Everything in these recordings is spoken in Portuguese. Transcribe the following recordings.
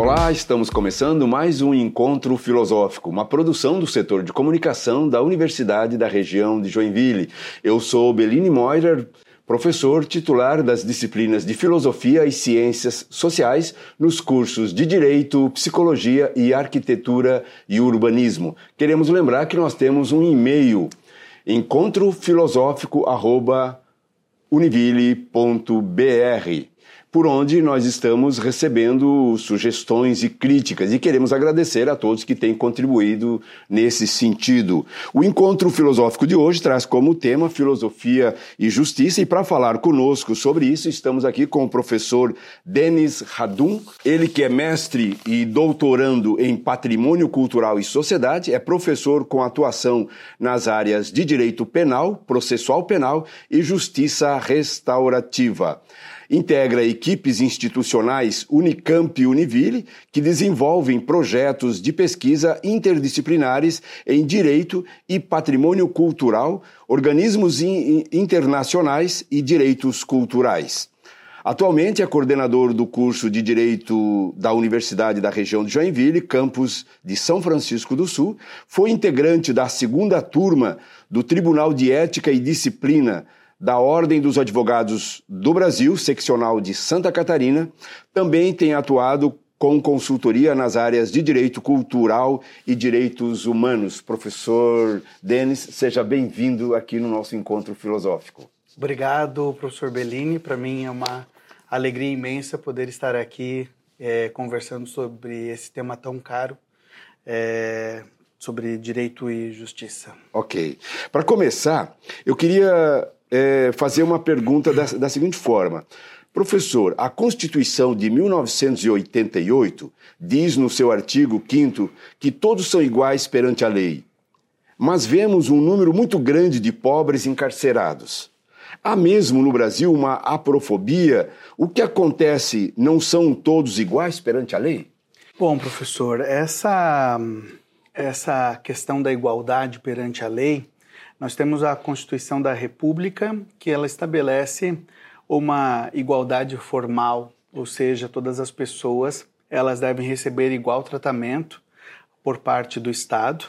Olá, estamos começando mais um encontro filosófico, uma produção do setor de comunicação da Universidade da região de Joinville. Eu sou Beline Moirer, professor titular das disciplinas de Filosofia e Ciências Sociais nos cursos de Direito, Psicologia e Arquitetura e Urbanismo. Queremos lembrar que nós temos um e-mail encontrofilosófico@univille.br por onde nós estamos recebendo sugestões e críticas. E queremos agradecer a todos que têm contribuído nesse sentido. O encontro filosófico de hoje traz como tema filosofia e justiça. E para falar conosco sobre isso estamos aqui com o professor Denis Radum, ele que é mestre e doutorando em patrimônio cultural e sociedade, é professor com atuação nas áreas de direito penal, processual penal e justiça restaurativa integra equipes institucionais Unicamp e Univille que desenvolvem projetos de pesquisa interdisciplinares em direito e patrimônio cultural, organismos internacionais e direitos culturais. Atualmente é coordenador do curso de Direito da Universidade da região de Joinville, campus de São Francisco do Sul. Foi integrante da segunda turma do Tribunal de Ética e Disciplina da Ordem dos Advogados do Brasil, seccional de Santa Catarina, também tem atuado com consultoria nas áreas de direito cultural e direitos humanos. Professor Denis, seja bem-vindo aqui no nosso encontro filosófico. Obrigado, professor Bellini. Para mim é uma alegria imensa poder estar aqui é, conversando sobre esse tema tão caro, é, sobre direito e justiça. Ok. Para começar, eu queria é, fazer uma pergunta da, da seguinte forma. Professor, a Constituição de 1988 diz no seu artigo 5 que todos são iguais perante a lei. Mas vemos um número muito grande de pobres encarcerados. Há mesmo no Brasil uma aprofobia? O que acontece? Não são todos iguais perante a lei? Bom, professor, essa, essa questão da igualdade perante a lei nós temos a Constituição da República, que ela estabelece uma igualdade formal, ou seja, todas as pessoas elas devem receber igual tratamento por parte do Estado.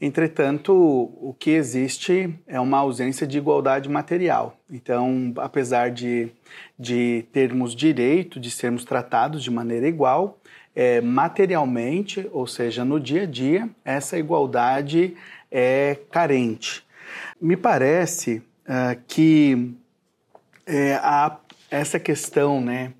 Entretanto, o que existe é uma ausência de igualdade material. Então, apesar de, de termos direito de sermos tratados de maneira igual, é, materialmente, ou seja, no dia a dia, essa igualdade é carente. Me parece uh, que é, a, essa questão né,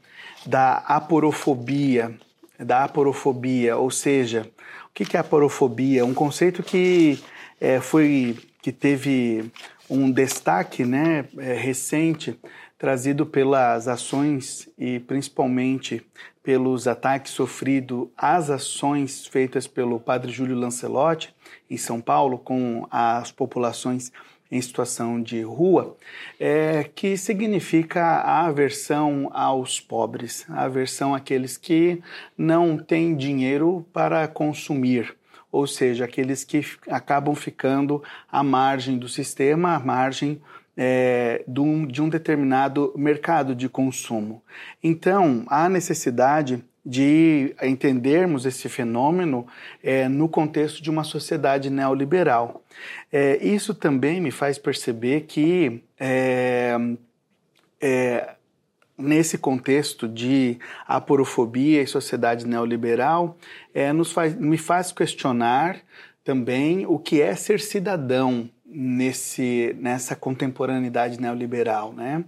da aporofobia, da aporofobia, ou seja, o que é aporofobia? Um conceito que é, foi que teve um destaque né, é, recente trazido pelas ações e principalmente pelos ataques sofridos às ações feitas pelo padre Júlio Lancelotti em São Paulo com as populações em situação de rua, é, que significa a aversão aos pobres, a aversão àqueles que não têm dinheiro para consumir, ou seja, aqueles que acabam ficando à margem do sistema, à margem é, de, um, de um determinado mercado de consumo. Então, há necessidade de entendermos esse fenômeno é, no contexto de uma sociedade neoliberal. É, isso também me faz perceber que é, é nesse contexto de aporofobia e sociedade neoliberal, é, nos faz, me faz questionar também o que é ser cidadão nesse, nessa contemporaneidade neoliberal, né?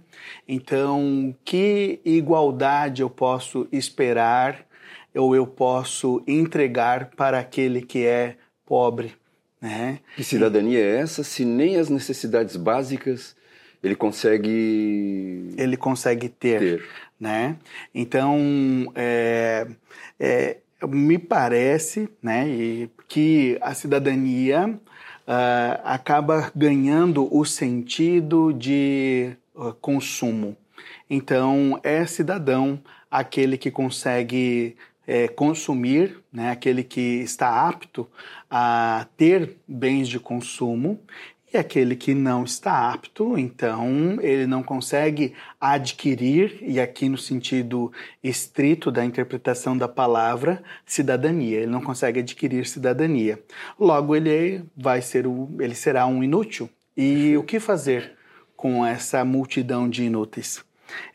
Então, que igualdade eu posso esperar ou eu posso entregar para aquele que é pobre, né? Que cidadania é essa se nem as necessidades básicas ele consegue ele consegue ter, ter. né? Então, é, é, me parece, né, que a cidadania uh, acaba ganhando o sentido de uh, consumo. Então, é cidadão aquele que consegue é, consumir, né, aquele que está apto a ter bens de consumo, E aquele que não está apto, então ele não consegue adquirir, e aqui no sentido estrito da interpretação da palavra, cidadania. Ele não consegue adquirir cidadania. Logo, ele vai ser o, ele será um inútil. E o que fazer com essa multidão de inúteis?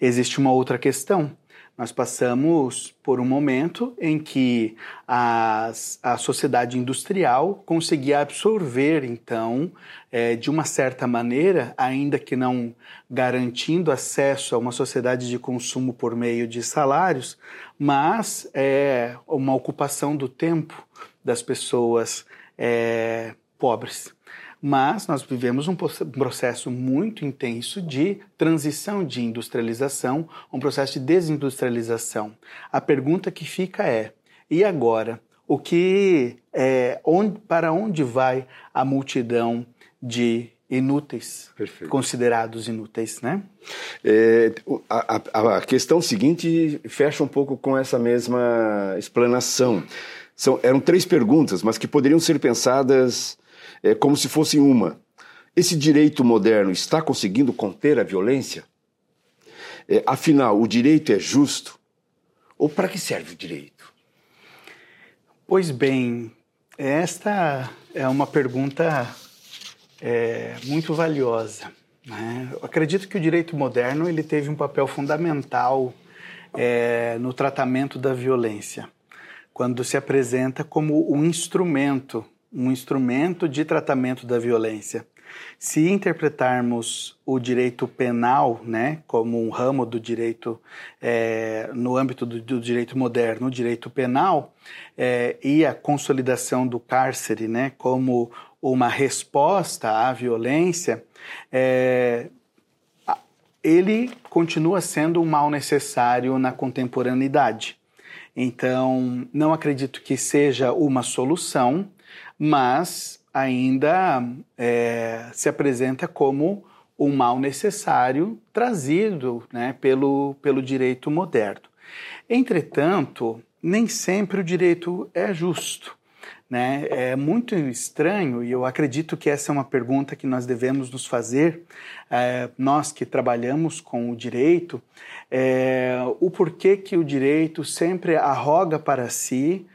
Existe uma outra questão nós passamos por um momento em que as, a sociedade industrial conseguia absorver, então, é, de uma certa maneira, ainda que não garantindo acesso a uma sociedade de consumo por meio de salários, mas é uma ocupação do tempo das pessoas é, pobres mas nós vivemos um processo muito intenso de transição de industrialização, um processo de desindustrialização. A pergunta que fica é: e agora? O que é, onde, para onde vai a multidão de inúteis, Perfeito. considerados inúteis, né? É, a, a, a, questão seguinte fecha um pouco com essa mesma explanação. São, eram três perguntas, mas que poderiam ser pensadas é, como se fosse uma. Esse direito moderno está conseguindo conter a violência? É, afinal, o direito é justo? Ou para que serve o direito? Pois bem, esta é uma pergunta é, muito valiosa. Né? Acredito que o direito moderno ele teve um papel fundamental é, no tratamento da violência, quando se apresenta como um instrumento um instrumento de tratamento da violência. Se interpretarmos o direito penal, né, como um ramo do direito é, no âmbito do, do, direito moderno, o direito penal é, e a consolidação do cárcere, né, como uma resposta à violência, é, ele continua sendo um mal necessário na contemporaneidade. Então, não acredito que seja uma solução, mas ainda é, se apresenta como um mal necessário trazido né, pelo, pelo direito moderno. Entretanto, nem sempre o direito é justo. Né? É muito estranho, e eu acredito que essa é uma pergunta que nós devemos nos fazer, é, nós que trabalhamos com o direito, é, o porquê que o direito sempre arroga para si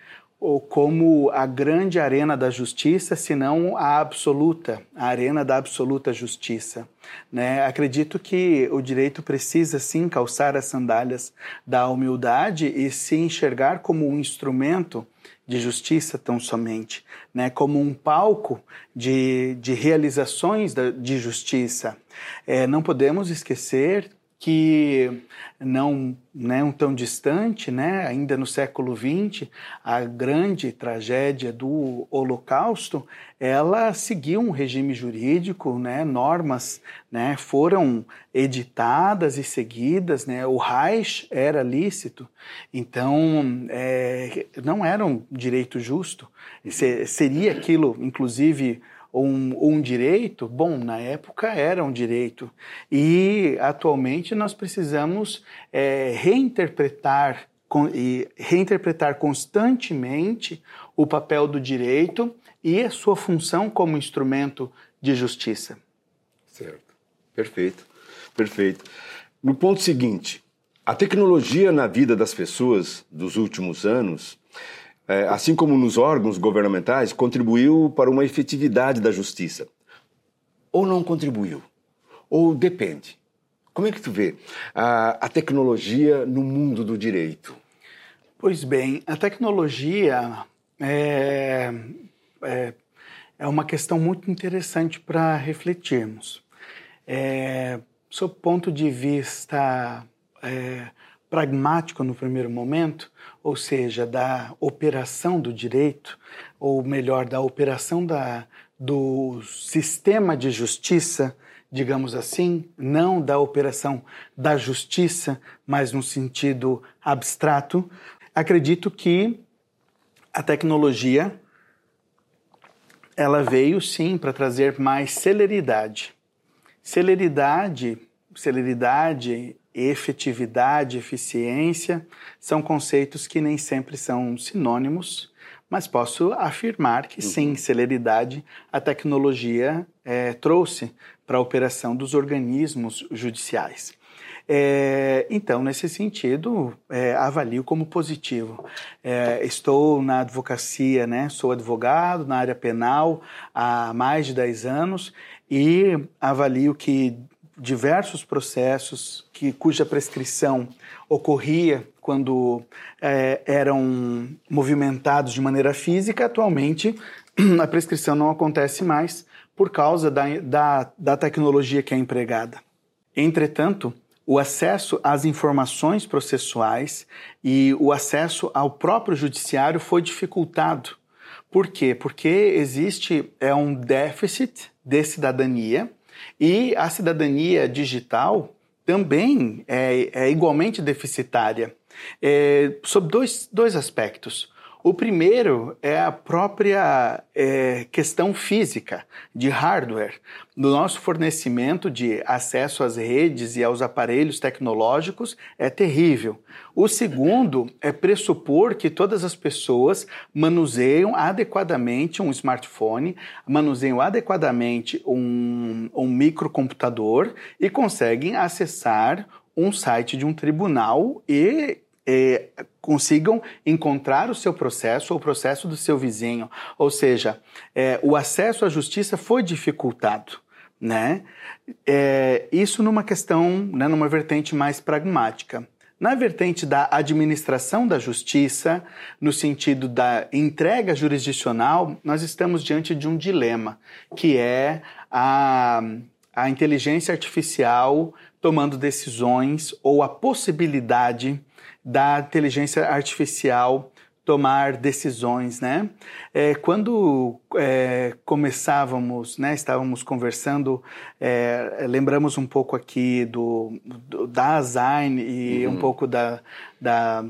ou como a grande arena da justiça, senão a absoluta, a arena da absoluta justiça. Né? Acredito que o direito precisa sim calçar as sandálias da humildade e se enxergar como um instrumento de justiça tão somente, né? como um palco de, de realizações de justiça. É, não podemos esquecer que não, não tão distante, né, ainda no século XX, a grande tragédia do Holocausto, ela seguiu um regime jurídico, né, normas né, foram editadas e seguidas, né, o Reich era lícito, então é, não era um direito justo, seria aquilo, inclusive, um, um direito, bom, na época era um direito. E atualmente nós precisamos é, reinterpretar e reinterpretar constantemente o papel do direito e a sua função como instrumento de justiça. Certo. Perfeito. Perfeito. No ponto seguinte, a tecnologia na vida das pessoas dos últimos anos é, assim como nos órgãos governamentais, contribuiu para uma efetividade da justiça. Ou não contribuiu? Ou depende? Como é que tu vê a, a tecnologia no mundo do direito? Pois bem, a tecnologia é, é, é uma questão muito interessante para refletirmos. É, sob ponto de vista é, pragmático no primeiro momento, ou seja, da operação do direito, ou melhor, da operação da, do sistema de justiça, digamos assim, não da operação da justiça, mas no sentido abstrato, acredito que a tecnologia ela veio sim para trazer mais celeridade. Celeridade, celeridade efetividade, eficiência, são conceitos que nem sempre são sinônimos, mas posso afirmar que sim, uhum. celeridade a tecnologia é, trouxe para a operação dos organismos judiciais. É, então, nesse sentido, é, avalio como positivo. É, estou na advocacia, né? sou advogado na área penal há mais de 10 anos e avalio que diversos processos que, cuja prescrição ocorria quando é, eram movimentados de maneira física, atualmente a prescrição não acontece mais por causa da, da, da tecnologia que é empregada. Entretanto, o acesso às informações processuais e o acesso ao próprio judiciário foi dificultado. Por quê? Porque existe é um déficit de cidadania e a cidadania digital também é, é igualmente deficitária, é, sob dois, dois aspectos. O primeiro é a própria é, questão física de hardware, do nosso fornecimento de acesso às redes e aos aparelhos tecnológicos é terrível. O segundo é pressupor que todas as pessoas manuseiam adequadamente um smartphone, manuseiam adequadamente um, um microcomputador e conseguem acessar um site de um tribunal e é, consigam encontrar o seu processo ou o processo do seu vizinho. Ou seja, é, o acesso à justiça foi dificultado. Né? É, isso numa questão, né, numa vertente mais pragmática. Na vertente da administração da justiça, no sentido da entrega jurisdicional, nós estamos diante de um dilema, que é a, a inteligência artificial tomando decisões ou a possibilidade da inteligência artificial tomar decisões, né? É, quando é, começávamos, né, estávamos conversando, é, lembramos um pouco aqui do, do da Design e uhum. um pouco da, da,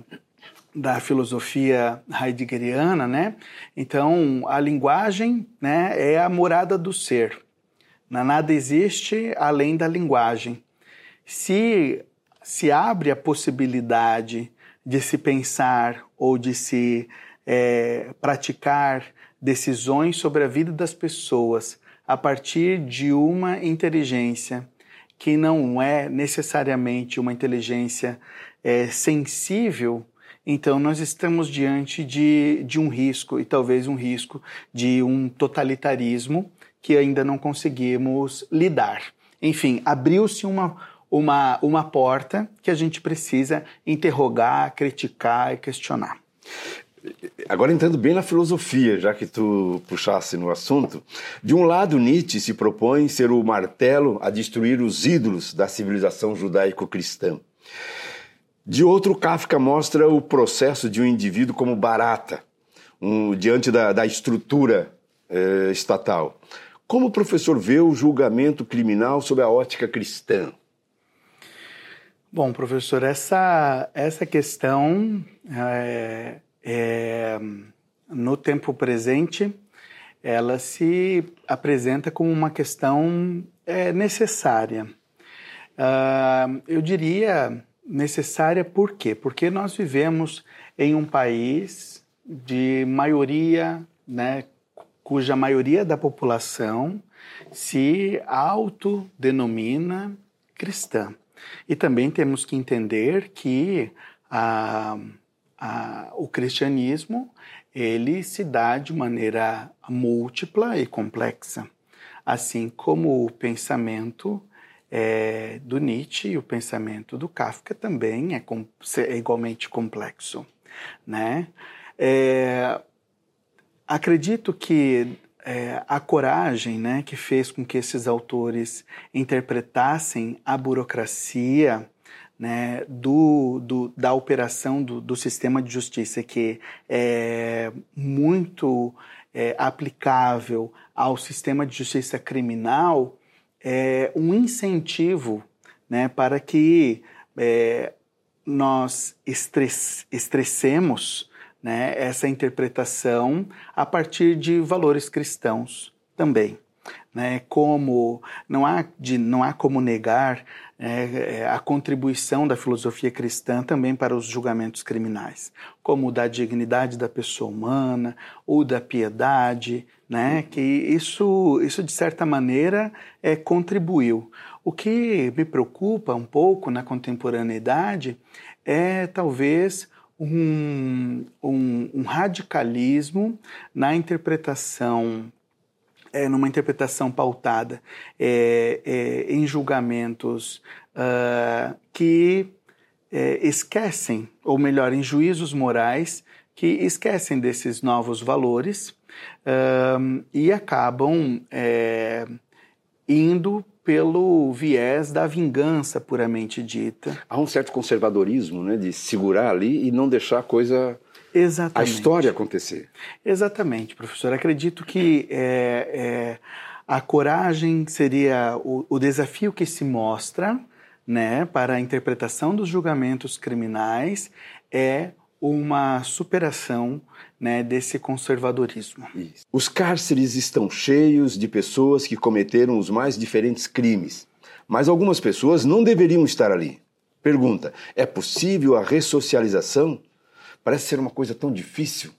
da filosofia heideggeriana, né? Então, a linguagem, né, é a morada do ser. Nada existe além da linguagem. Se se abre a possibilidade de se pensar ou de se é, praticar decisões sobre a vida das pessoas a partir de uma inteligência que não é necessariamente uma inteligência é, sensível, então nós estamos diante de, de um risco, e talvez um risco de um totalitarismo que ainda não conseguimos lidar. Enfim, abriu-se uma uma, uma porta que a gente precisa interrogar, criticar e questionar. Agora entrando bem na filosofia, já que tu puxasse no assunto, de um lado Nietzsche se propõe ser o martelo a destruir os ídolos da civilização judaico-cristã. De outro, Kafka mostra o processo de um indivíduo como barata, um, diante da, da estrutura eh, estatal. Como o professor vê o julgamento criminal sob a ótica cristã? Bom, professor, essa, essa questão é, é, no tempo presente ela se apresenta como uma questão é, necessária. Uh, eu diria necessária por quê? Porque nós vivemos em um país de maioria, né, cuja maioria da população se autodenomina cristã. E também temos que entender que a, a, o cristianismo ele se dá de maneira múltipla e complexa, assim como o pensamento é, do Nietzsche e o pensamento do Kafka também é, é igualmente complexo, né? É, acredito que é, a coragem né, que fez com que esses autores interpretassem a burocracia né, do, do, da operação do, do, sistema de justiça, que é muito é, aplicável ao sistema de justiça criminal, é um incentivo né, para que é, nós estress, estressemos né, essa interpretação a partir de valores cristãos também. né, como não há, de, não há como negar é, a contribuição da filosofia cristã também para os julgamentos criminais, como o da dignidade da pessoa humana, ou da piedade, né, que isso, isso de certa maneira é, contribuiu. O que me preocupa um pouco na contemporaneidade é talvez um, um, um radicalismo na interpretação é, numa interpretação pautada é, é, em julgamentos uh, que é, esquecem, ou melhor, em juízos morais que esquecem desses novos valores uh, e acabam é, indo pelo viés da vingança puramente dita. Há um certo conservadorismo, né, de segurar ali e não deixar a coisa Exatamente. a história acontecer. Exatamente, professor. Acredito que é, é, a coragem seria o, o, desafio que se mostra né, para a interpretação dos julgamentos criminais é uma superação né, desse conservadorismo. Isso. Os cárceres estão cheios de pessoas que cometeram os mais diferentes crimes, mas algumas pessoas não deveriam estar ali. Pergunta: é possível a ressocialização? Parece ser uma coisa tão difícil.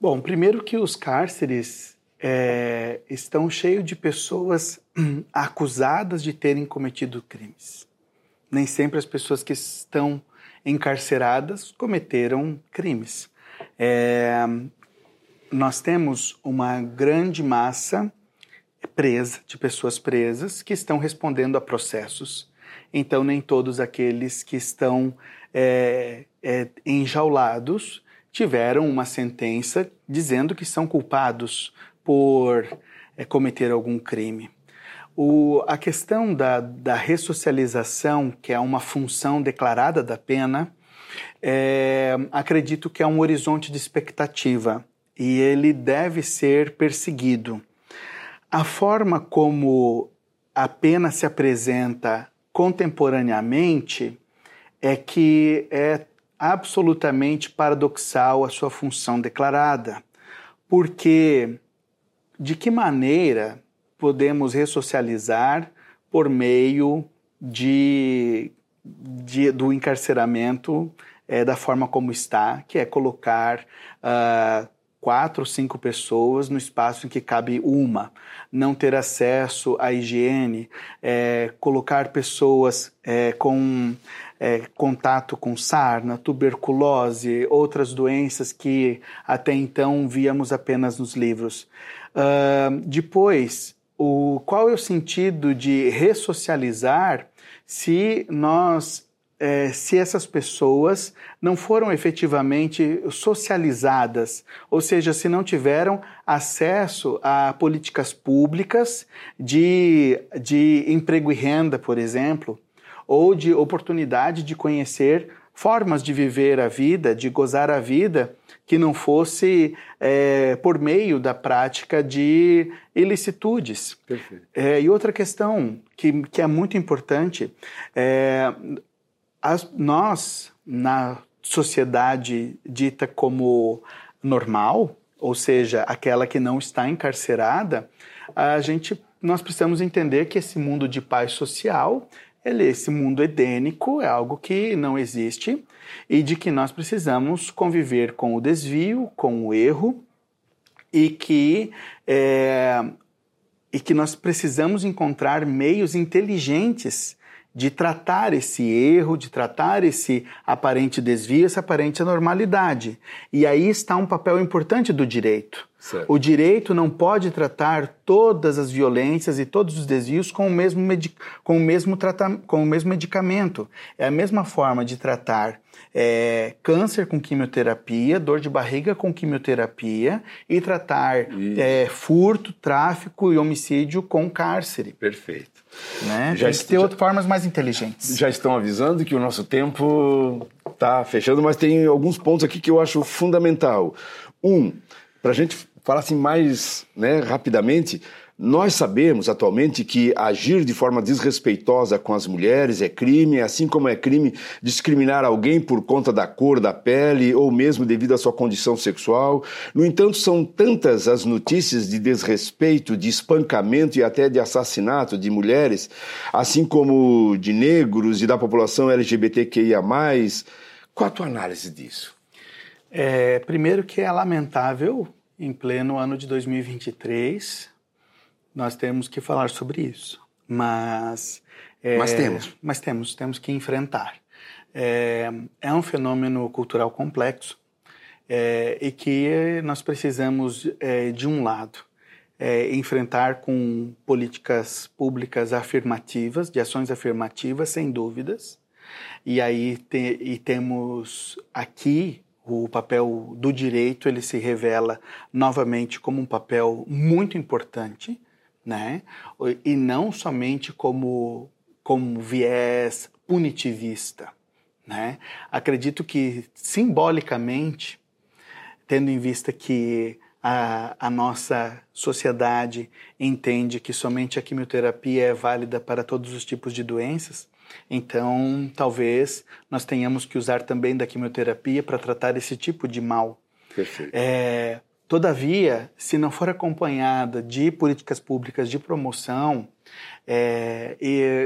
Bom, primeiro que os cárceres é, estão cheios de pessoas acusadas de terem cometido crimes. Nem sempre as pessoas que estão encarceradas cometeram crimes. É, nós temos uma grande massa presa, de pessoas presas, que estão respondendo a processos. Então, nem todos aqueles que estão é, é, enjaulados tiveram uma sentença dizendo que são culpados por é, cometer algum crime. O, a questão da, da ressocialização, que é uma função declarada da pena, é, acredito que é um horizonte de expectativa e ele deve ser perseguido. A forma como a pena se apresenta contemporaneamente é que é absolutamente paradoxal a sua função declarada, porque de que maneira podemos ressocializar por meio de, de do encarceramento é, da forma como está, que é colocar uh, quatro, cinco pessoas no espaço em que cabe uma, não ter acesso à higiene, é, colocar pessoas é, com é, contato com sarna, tuberculose, outras doenças que até então víamos apenas nos livros. Uh, depois, o, qual é o sentido de ressocializar se nós é, se essas pessoas não foram efetivamente socializadas, ou seja, se não tiveram acesso a políticas públicas de, de emprego e renda, por exemplo, ou de oportunidade de conhecer formas de viver a vida, de gozar a vida, que não fosse é, por meio da prática de ilicitudes. É, e outra questão que, que é muito importante, é, as, nós, na sociedade dita como normal, ou seja, aquela que não está encarcerada, a gente, nós precisamos entender que esse mundo de paz social ele, esse mundo edênico é algo que não existe e de que nós precisamos conviver com o desvio, com o erro e que, é, e que nós precisamos encontrar meios inteligentes de tratar esse erro, de tratar esse aparente desvio, essa aparente anormalidade. E aí está um papel importante do direito. Certo. O direito não pode tratar todas as violências e todos os desvios com o mesmo, com o mesmo, com o mesmo medicamento. É a mesma forma de tratar é, câncer com quimioterapia, dor de barriga com quimioterapia e tratar é, furto, tráfico e homicídio com cárcere. Perfeito. Né? Já Tem que ter já, formas mais inteligentes. Já estão avisando que o nosso tempo está fechando, mas tem alguns pontos aqui que eu acho fundamental. Um, para a gente falar assim mais né, rapidamente, Nós sabemos atualmente que agir de forma desrespeitosa com as mulheres é crime, assim como é crime discriminar alguém por conta da cor da pele ou mesmo devido à sua condição sexual. No entanto, são tantas as notícias de desrespeito, de espancamento e até de assassinato de mulheres, assim como de negros e da população LGBTQIA. Qual a tua análise disso? É, primeiro que é lamentável, em pleno ano de 2023, nós temos que falar sobre isso. Mas. É, mas temos. Mas temos, temos que enfrentar. É, é um fenômeno cultural complexo é, e que nós precisamos, é, de um lado, é, enfrentar com políticas públicas afirmativas, de ações afirmativas, sem dúvidas. E aí te, e temos aqui o papel do direito, ele se revela novamente como um papel muito importante né? E não somente como como viés punitivista, né? Acredito que simbolicamente, tendo em vista que a, a, nossa sociedade entende que somente a quimioterapia é válida para todos os tipos de doenças, então talvez nós tenhamos que usar também da quimioterapia para tratar esse tipo de mal. Perfeito. É, Todavia, se não for acompanhada de políticas públicas de promoção, é,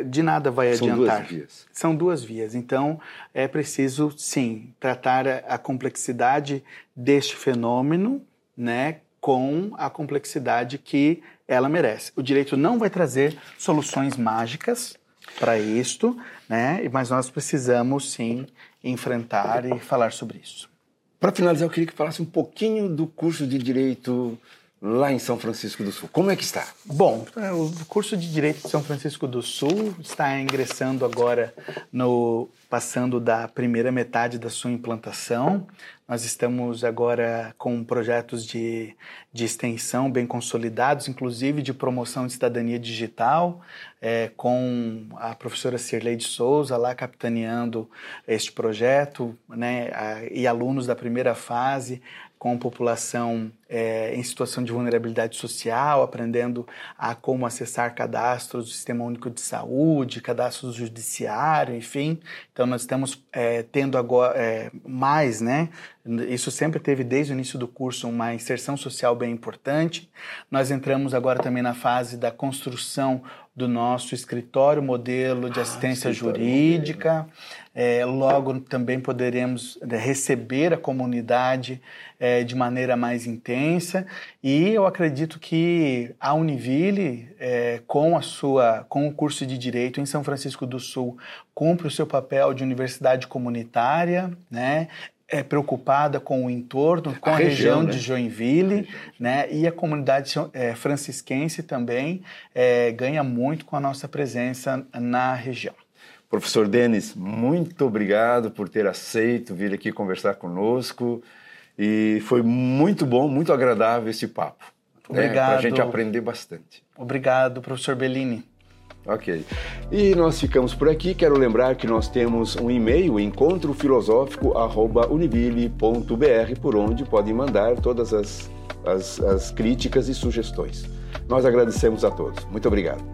de nada vai São adiantar. Duas vias. São duas vias. Então, é preciso, sim, tratar a complexidade deste fenômeno né, com a complexidade que ela merece. O direito não vai trazer soluções mágicas para isto, né, mas nós precisamos, sim, enfrentar e falar sobre isso. Para finalizar, eu queria que falasse um pouquinho do curso de Direito lá em São Francisco do Sul. Como é que está? Bom, é, o curso de Direito de São Francisco do Sul está ingressando agora no passando da primeira metade da sua implantação. Nós estamos agora com projetos de, de extensão bem consolidados, inclusive de promoção de cidadania digital, é, com a professora Cirlei de Souza lá capitaneando este projeto, né, a, e alunos da primeira fase com população é, em situação de vulnerabilidade social, aprendendo a como acessar cadastros do Sistema Único de Saúde, cadastros do Judiciário, enfim. Então, nós estamos é, tendo agora é, mais, né? Isso sempre teve desde o início do curso uma inserção social bem importante. Nós entramos agora também na fase da construção do nosso escritório modelo de ah, assistência jurídica. É, logo também poderemos né, receber a comunidade é, de maneira mais intensa e eu acredito que a Univille, é, com a sua, com o curso de direito em São Francisco do Sul, cumpre o seu papel de universidade comunitária, né? é preocupada com o entorno, com a, a região, região né? de Joinville, né? E a comunidade é, francisquense também é, ganha muito com a nossa presença na região. Professor Denis, muito obrigado por ter aceito vir aqui conversar conosco e foi muito bom, muito agradável esse papo. Obrigado. Né? Para a gente aprender bastante. Obrigado, professor Bellini. Ok. E nós ficamos por aqui. Quero lembrar que nós temos um e-mail, encontrofilosófico.univille.br, por onde podem mandar todas as, as, as críticas e sugestões. Nós agradecemos a todos. Muito obrigado.